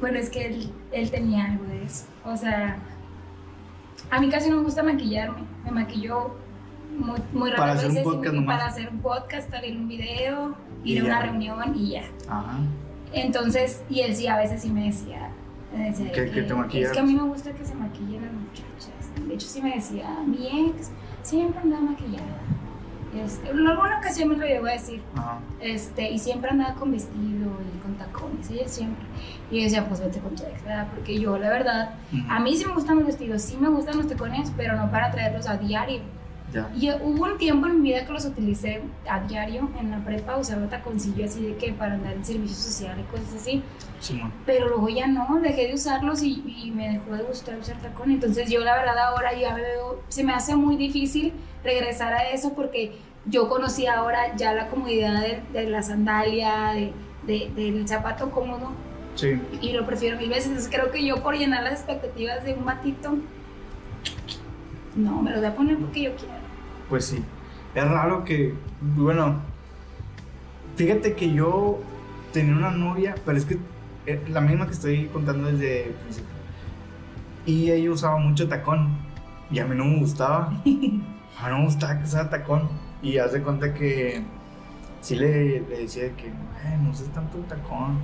bueno, es que él, él tenía algo de eso. O sea, a mí casi no me gusta maquillarme. Me maquillo muy, muy rápido. Para hacer un podcast nomás. Para hacer un podcast, salir un video, Y ir a una ya. reunión y ya. Ajá. Entonces, y él sí, a veces sí me decía, me decía de Que- que te maquillas. Es que a mí me gusta que se maquillen las muchachas. De hecho, sí me decía, mi ex siempre andaba maquillada. Este, en alguna ocasión me lo llegó a decir. Ajá. Este, y siempre andaba con vestido y con tacones, ella siempre. Y yo decía, pues vete con tu ex, ¿verdad? Porque yo, la verdad, Ujú. a mí sí me gustan los vestidos, sí me gustan los tacones, pero no para traerlos a diario. Ya. Y hubo un tiempo en mi vida que los utilicé a diario en la prepa, usaba taconcillo así de que para andar en servicio social y cosas así. Simón. Pero luego ya no, dejé de usarlos y, y me dejó de gustar usar tacón. Entonces yo la verdad ahora ya veo, se me hace muy difícil regresar a eso porque yo conocí ahora ya la comodidad de, de la sandalia, de, de- del zapato cómodo Sí. y lo prefiero mil veces. Entonces creo que yo por llenar las expectativas de un batito, no, me lo voy a poner porque yo quiero. Pues sí. Es raro que, bueno, fíjate que yo tenía una novia, pero es que eh, la misma que estoy contando desde el principio. Y ella usaba mucho tacón. Y a mí no me gustaba. A mí no me gustaba que usara tacón. Y hace cuenta que sí le, le decía de que "Eh, no uses tanto el tacón.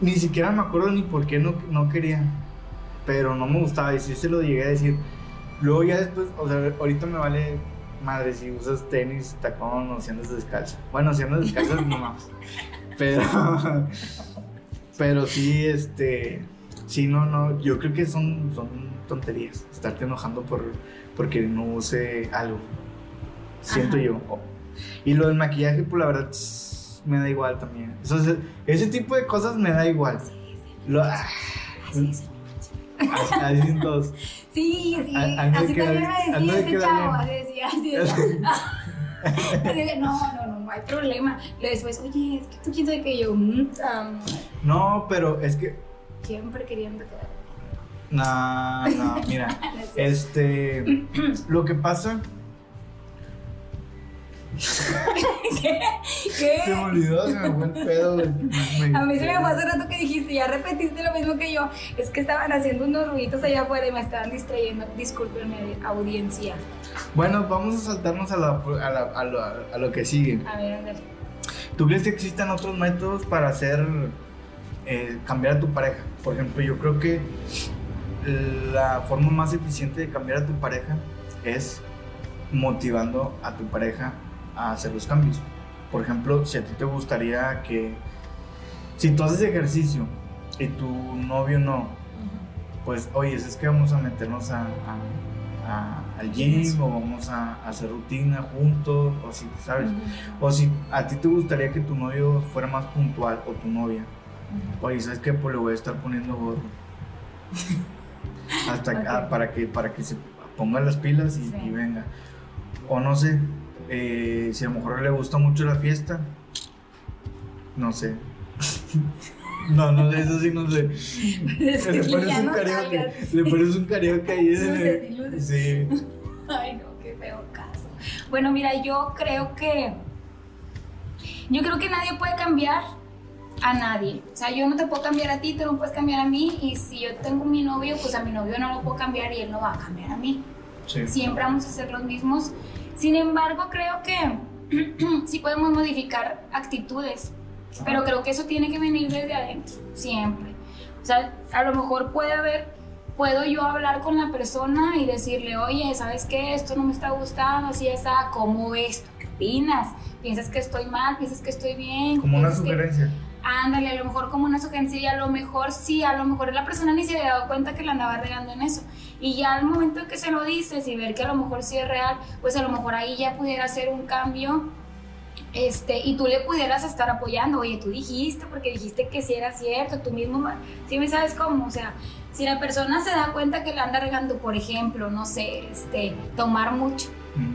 Ni siquiera me acuerdo ni por qué no, no quería. Pero no me gustaba y sí se lo llegué a decir. Luego ya después, o sea, ahorita me vale madre si usas tenis, tacón o si andas descalzo. Bueno, si andas descalzo no mames. Pero, pero sí, este, sí, no, no, yo creo que son, son tonterías. Estarte enojando por, porque no use algo. Siento Ajá. yo. Y lo del maquillaje, pues la verdad, me da igual también. Eso es- ese tipo de cosas me da igual. Lo- ah, Así. Así, dicen todos. Sí, sí, A- así también me decía de ese chavo, así decía, así decía. No, no, no, no hay problema. Luego después, oye, es que tú quién sabe que yo, mm, ah, No, pero es que. siempre queriendo quedar. No, no, mira. Este. Lo que pasa. ¿Qué? ¿Qué? Se me olvidó, se me fue el pedo. me- A mí se me fue hace rato que dijiste, ya repetiste lo mismo que yo. Es que estaban haciendo unos ruiditos allá afuera y me estaban distrayendo. Discúlpenme, audiencia. Bueno, vamos a saltarnos a, la, a, la- a lo, a lo que sigue. A ver, ándale. ¿Tú crees que existen otros métodos para hacer eh, cambiar a tu pareja? Por ejemplo, yo creo que la forma más eficiente de cambiar a tu pareja es motivando a tu pareja a hacer los cambios. Por ejemplo, si a ti te gustaría que, si tú haces ejercicio y tu novio no, pues oye, es que vamos a meternos a, a- a- al gym o vamos a, hacer rutina juntos, o si, ¿sabes? O si a ti te gustaría que tu novio fuera más puntual o tu novia. Oye, ¿sabes qué? Pues le voy a estar poniendo gorro. Hasta Ok. ah, para, que, para que se ponga las pilas y, Sí. y venga. O no sé, eh, si a lo mejor le gusta mucho la fiesta. No sé. no, no, eso sí no sé. Le pones un no karaoke. salgas. Le pones un karaoke ahí luces. Sí. Ay, no, qué feo caso. Bueno, mira, yo creo que. Yo creo que nadie puede cambiar a nadie. O sea, yo no te puedo cambiar a ti, tú no puedes cambiar a mí. Y si yo tengo mi novio, pues a mi novio no lo puedo cambiar y él no va a cambiar a mí. Sí. Siempre vamos a ser los mismos. Sin embargo, creo que sí podemos modificar actitudes. Pero creo que eso tiene que venir desde adentro, siempre. O sea, a lo mejor puede haber, puedo yo hablar con la persona y decirle, oye, ¿sabes qué? Esto no me está gustando, así es, ah, ¿cómo ves? ¿Tú ¿Qué opinas? ¿Piensas que estoy mal? ¿Piensas que estoy bien? Como una ¿Piensas que- sugerencia. Ándale, a lo mejor como una sugerencia y a lo mejor sí, a lo mejor la persona ni se había dado cuenta que la andaba regando en eso. Y ya al momento en que se lo dices y ver que a lo mejor sí es real, pues a lo mejor ahí ya pudiera hacer un cambio este, y tú le pudieras estar apoyando. Oye, tú dijiste, porque dijiste que sí era cierto, tú mismo, sí me sabes cómo, o sea, si la persona se da cuenta que la anda regando, por ejemplo, no sé, este, tomar mucho.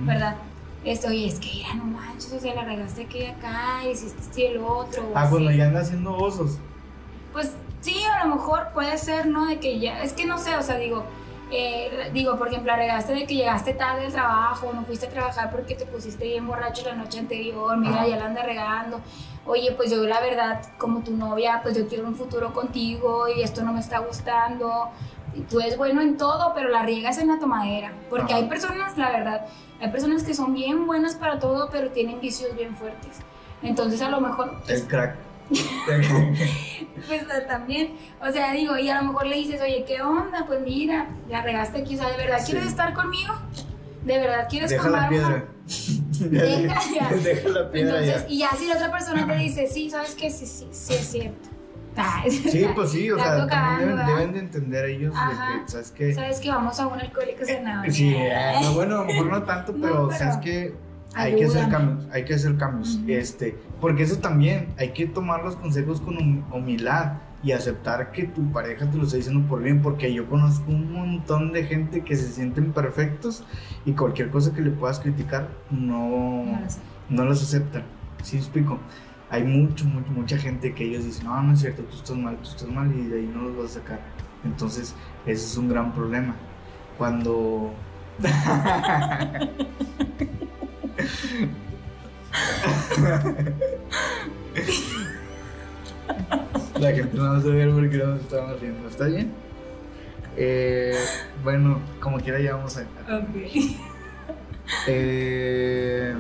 ¿verdad? Esto, oye, es que ya no manches, o sea, la regaste aquí y acá, hiciste esto y el otro. Ah, cuando así. ya anda haciendo osos. Pues sí, a lo mejor puede ser, ¿no? De que ya, es que no sé, o sea, digo, eh, digo, por ejemplo, la regaste de que llegaste tarde del trabajo, no fuiste a trabajar porque te pusiste bien borracho la noche anterior, mira, Ajá. ya la anda regando. Oye, pues yo la verdad, como tu novia, pues yo quiero un futuro contigo y esto no me está gustando. Tú eres bueno en todo, pero la riegas en la tomadera. Porque Ajá. hay personas, la verdad, hay personas que son bien buenas para todo, pero tienen vicios bien fuertes. Entonces a lo mejor El crack. pues también, o sea, digo, y a lo mejor le dices, oye, ¿qué onda? Pues mira, la regaste aquí, o sea, ¿de verdad Sí. quieres estar conmigo? ¿De verdad quieres Deja la formar una- piedra. Deja ya. Deja la piedra Entonces, ya. y ya si la otra persona te dice, sí, ¿sabes qué? Sí, sí, sí es cierto. Ah, Sí, pues sí, o sea, también deben, deben de entender ellos Ajá. de que, ¿sabes qué? ¿Sabes que vamos a un alcohólico anónimo? Sí, eh, no, bueno, a lo mejor no tanto, No, pero, pero ¿sabes qué? Hay que hacer cambios, hay que hacer cambios, Ujú. este, porque eso también, hay que tomar los consejos con hum- humildad y aceptar que tu pareja te lo está diciendo por bien, porque yo conozco un montón de gente que se sienten perfectos y cualquier cosa que le puedas criticar no, No lo sé. no los aceptan. ¿Sí explico? Hay mucho, mucho, mucha gente que ellos dicen, no, no es cierto, tú estás mal, tú estás mal y de ahí no los vas a sacar. Entonces, ese es un gran problema. Cuando... La gente no va a saber por qué nos estamos riendo. ¿Está bien? Eh, bueno, como quiera ya vamos a... Ok. Eh,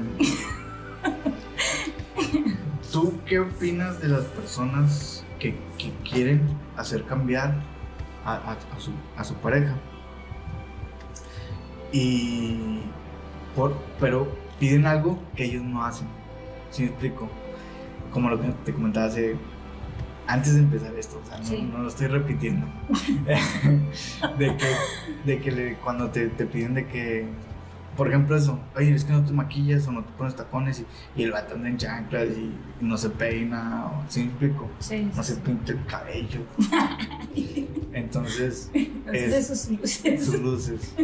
¿Tú qué opinas de las personas que, que quieren hacer cambiar a, a- a su, a su pareja? Y por, pero piden algo que ellos no hacen. ¿Sí me explico? Como lo que te comentaba hace, antes de empezar esto, o sea, no, Sí. no lo estoy repitiendo. de que, de que le- cuando te, te piden de que, por ejemplo, eso, oye, es que no te maquillas o no te pones tacones y, y el vato anda en chanclas y, y no se peina, o, ¿sí me explico? Sí. No se pinta el cabello. Entonces, es- sus luces. sus luces.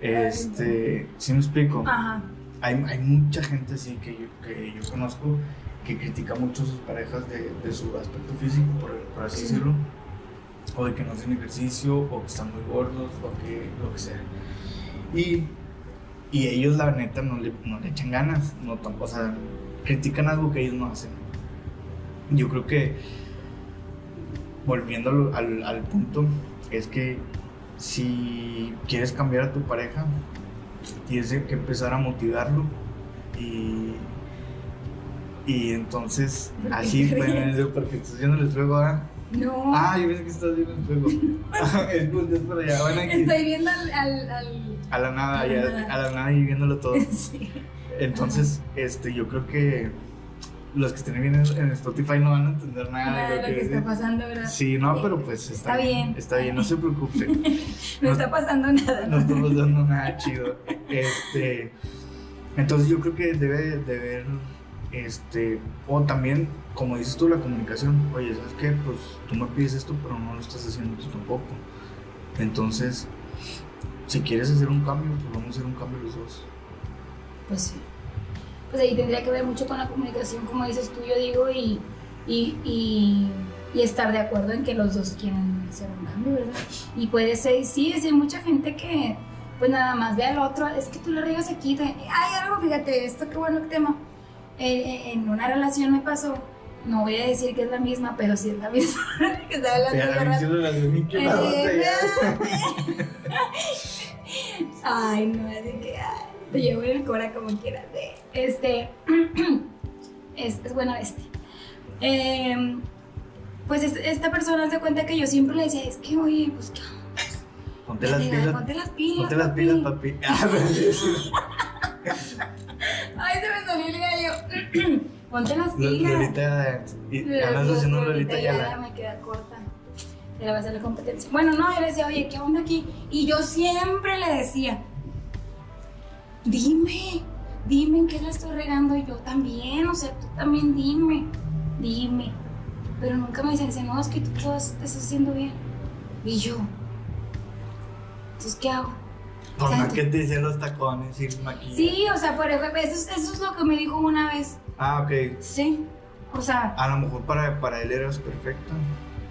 Este, ¿sí me explico? Ajá. Hay, hay mucha gente así que yo, que yo conozco que critica mucho a sus parejas de, de su aspecto físico, por, por así Sí. decirlo, o de que no hacen ejercicio, o que están muy gordos, o que lo que sea. Y, y ellos, la neta, no le, no le echan ganas, no, o sea, critican algo que ellos no hacen. Yo creo que, volviendo al, al, al punto, es que si quieres cambiar a tu pareja, tienes que empezar a motivarlo y, y entonces ¿Por qué así porque estás viendo el fuego ahora. No. Ah, yo pensé que estás viendo el fuego. es para allá, bueno, aquí, Estoy viendo al. al, al- a la nada, a la ya, nada. a la nada y viéndolo todo. Sí. Entonces, este, yo creo que los que estén viendo en Spotify no van a entender nada, Nada de lo que está pasando, ¿verdad? Sí, no, pero pues está, Está bien. Está bien, no se preocupe. No está pasando nada. no estamos dando nada chido. Este, entonces yo creo que debe de haber, este, o también, como dices tú, la comunicación. Oye, ¿sabes qué? Pues tú me pides esto, pero no lo estás haciendo tú tampoco. Entonces, si quieres hacer un cambio, pues vamos a hacer un cambio los dos. Pues sí. Pues ahí tendría que ver mucho con la comunicación, como dices tú, yo digo, y, y, y, estar de acuerdo en que los dos quieren hacer un cambio, ¿verdad? Y puede ser, sí, es hay mucha gente que, pues nada más ve al otro, es que tú le riegas aquí, te- ay, algo, fíjate, esto qué bueno que tema. Eh, eh, en una relación me pasó, no voy a decir que es la misma, pero sí es la misma que estaba hablando de Eh. Ay, no, así que ay, te llevo en el cora como quieras. eh. Este, es, es bueno este. Em, pues es- esta persona se cuenta que yo siempre le decía, es que oye, pues? Ponte las pilas. Ponte las pilas. Ponte las papi". pilas, papi. Ah. Ay, se me salió el gallo. Ponte las pilas. Lolita, y haciendo Lolita ya me queda corta. Le va a hacer la competencia. Bueno, no, yo le decía, oye, ¿qué onda aquí? Y yo siempre le decía, dime, dime en qué la estoy regando. Y yo también, o sea, tú también dime, dime. Pero nunca me decían, no, es que tú todo estás haciendo bien. Y yo, entonces, ¿qué hago? Por más que te decía los tacones y el maquillaje. Sí, o sea, por ejemplo, eso, es- eso es lo que me dijo una vez. Ah, ok. Sí, o sea, A lo mejor para, para él eras perfecta.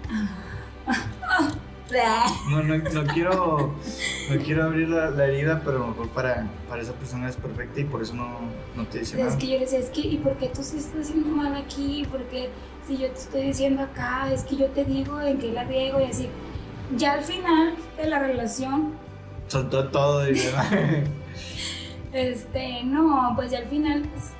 ah, No, no, no quiero no quiero abrir la, la herida, pero a lo mejor para, para esa persona es perfecta y por eso no, no te dice Es nada. que yo le decía, es que, ¿y por qué tú sí estás haciendo mal aquí? Porque si yo te estoy diciendo acá, es que yo te digo en qué la riego y así. Ya al final de la relación, Soltó todo y demás. este, no, pues ya al final, pues,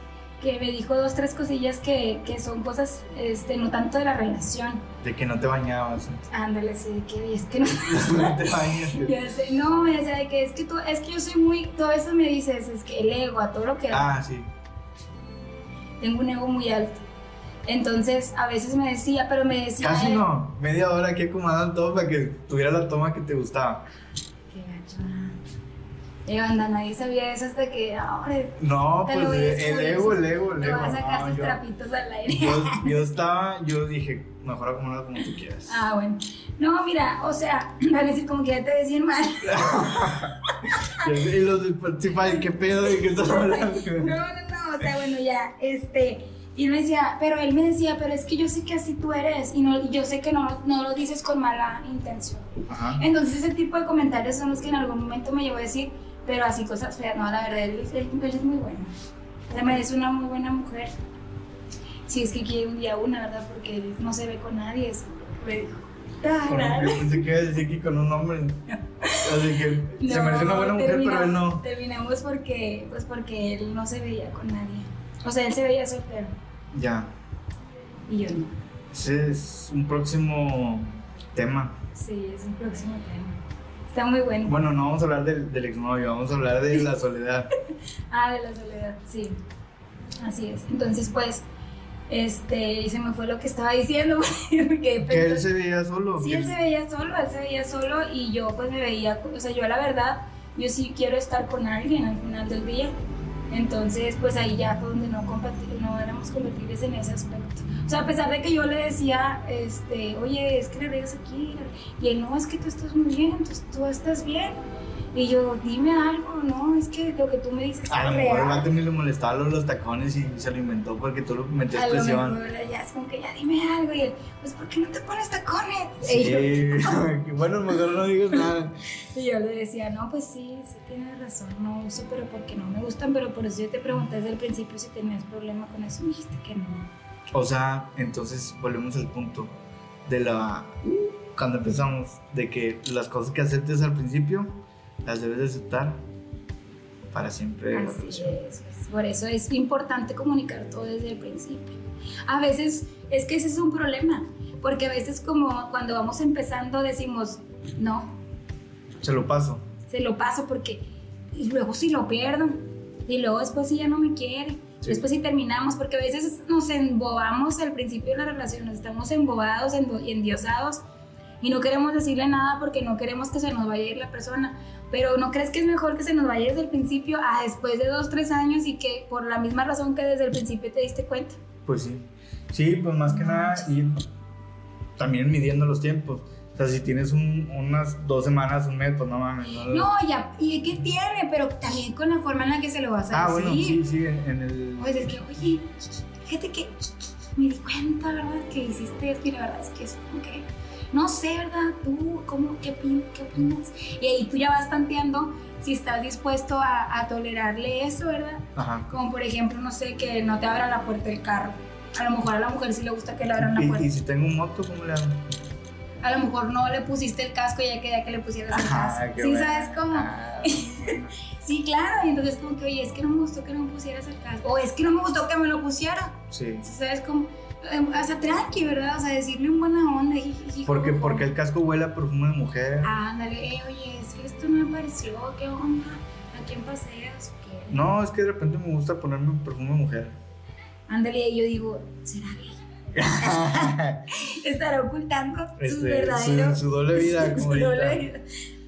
que me dijo dos, tres cosillas que, que son cosas, este, no tanto de la relación. De que no te bañabas. Ándale, sí, de que, es que no. no te bañas. Ya sé, no, me decía de que es que tú, es que yo soy muy, tú a veces me dices, es que el ego, a todo lo que. Ah, sí. tengo un ego muy alto. Entonces, a veces me decía, pero me decía. Casi él, no. Media hora aquí acomodaban todo para que tuviera la toma que te gustaba. Eh, anda, nadie sabía eso hasta que ahora No, Te pues lo voy a el ego, el ego, el te ego. vas a sacar No, tus yo, trapitos al aire. yo, yo estaba, yo dije, mejor acomoda como tú quieras. Ah, bueno. No, mira, o sea, van a decir como que ya te decían mal. Y los de Spotify, ¿qué pedo? ¿De qué estás hablando? No, no, no, o sea, bueno, ya, este. Y él me decía, pero él me decía, pero es que yo sé que así tú eres y, no, yo sé que no, no lo dices con mala intención. Ajá. Entonces ese tipo de comentarios son los que en algún momento me llevó a decir, pero así cosas feas, no, la verdad, él, él- él es muy bueno. Se merece una muy buena mujer. Si es que quiere un día una, ¿verdad? Porque él no se ve con nadie, eso me dijo. Yo pensé que iba a decir que con un hombre. Así que se No, merece una buena mujer, pero él no. Terminamos porque, pues porque él no se veía con nadie. O sea, él se veía soltero Ya. y yo no. Ese es un próximo tema. Sí, es un próximo tema. Está muy bueno. Bueno, no vamos a hablar del, del exnovio, vamos a hablar de la soledad. Ah, de la soledad, sí. Así es. Entonces, pues, este, se me fue lo que estaba diciendo. porque Que él pensé- se veía solo. Sí, él se veía solo, él se veía solo y yo pues me veía, o sea, yo la verdad, yo sí quiero estar con alguien al final del día. Entonces, pues ahí ya fue donde no, no éramos compatibles en ese aspecto. O sea, a pesar de que yo le decía, este, oye, es que le dejas aquí, y él, no, es que tú estás muy bien, tú, tú estás bien. Y yo, dime algo, ¿no? Es que lo que tú me dices A lo mejor el también le molestaba los, tacones y se lo inventó porque tú lo metías a presión. Lo mejor, ya es como que ya dime algo. Y él, pues, ¿por qué no te pones tacones? Sí, y bueno, mejor no digas nada. Y yo le decía, no, pues sí, sí tienes razón, no uso, pero porque no me gustan. Pero por eso yo te pregunté desde el principio si tenías problema con eso. Me dijiste que no. O sea, entonces volvemos al punto de la. Cuando empezamos, de que las cosas que aceptes al principio las debes de aceptar para siempre. Así es, por eso es importante comunicar todo desde el principio. A veces es que ese es un problema, porque a veces como cuando vamos empezando decimos, no. Se lo paso. Se lo paso porque y luego si lo pierdo y luego después si ya no me quiere. Después si terminamos, porque a veces nos embobamos al principio de la relación, nos estamos embobados, endiosados y no queremos decirle nada porque no queremos que se nos vaya a ir la persona. Pero ¿no crees que es mejor que se nos vaya desde el principio a después de dos, tres años y que por la misma razón que desde el principio te diste cuenta? Pues sí. Sí, pues más que nada ir también midiendo los tiempos. O sea, si tienes unas dos semanas, un mes, pues no mames. No, no ya, ¿y qué tiene? Pero también con la forma en la que se lo vas a ah, decir. Ah, bueno, sí, sí, en el... Pues es que, oye, fíjate que me di cuenta, ¿verdad? Que hiciste esto y la verdad es que es como que no sé, ¿verdad? ¿Tú cómo, qué, qué opinas? Y ahí tú ya vas tanteando si estás dispuesto a, tolerarle eso, ¿verdad? Ajá. Como por ejemplo, no sé, que no te abra la puerta del carro. A lo mejor a la mujer sí le gusta que le abran la puerta. ¿Y, si tengo un moto, cómo le hago? A lo mejor no le pusiste el casco y ya quería que le pusieras el casco. ¿Sí sabes cómo? Ah, sí, claro. Y entonces como que, oye, es que no me gustó que no me pusieras el casco. O es que no me gustó que me lo pusiera. Sí. ¿Sabes cómo? O sea, tranqui, ¿verdad? O sea, decirle un buena onda. porque, porque el casco huele a perfume de mujer. Ándale, oye, es que esto no me pareció, ¿qué onda? ¿A quién paseas? ¿Qué? No, es que de repente me gusta ponerme perfume de mujer. Ándale, y yo digo, ¿será gay? Estará ocultando su este, verdadero. Su, doble vida, como su doble vida.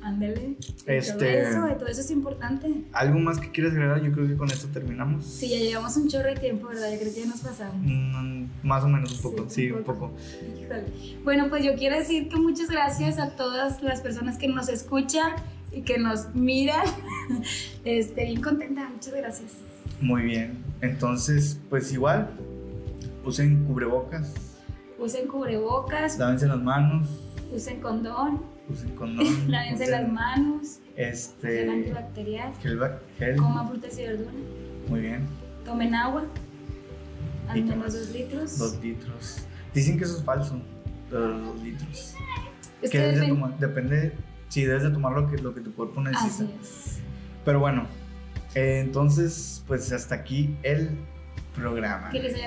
Ándale. Este, todo eso, todo eso es importante. ¿Algo más que quieras agregar? Yo creo que con esto terminamos. Sí, ya llevamos un chorro de tiempo, ¿verdad? Yo creo que ya nos pasamos. Mm, más o menos un poco, sí, un, poco. Bueno, pues yo quiero decir que muchas gracias a todas las personas que nos escuchan y que nos miran. Este, bien contenta, muchas gracias. Muy bien. Entonces, pues igual, usen cubrebocas. Usen cubrebocas. Lávense las manos. Usen condón usen condón. Lávense las manos. Este. Gel antibacterial. Gel, gel. Coman frutas y verduras. Muy bien. Tomen agua. Al menos dos litros. Dos litros. Dicen que eso es falso. Los dos litros. Es que, depende, si debes de tomar lo que, lo que tu cuerpo necesita. Así es. Pero bueno, eh, entonces, pues hasta aquí el programa. Que les haya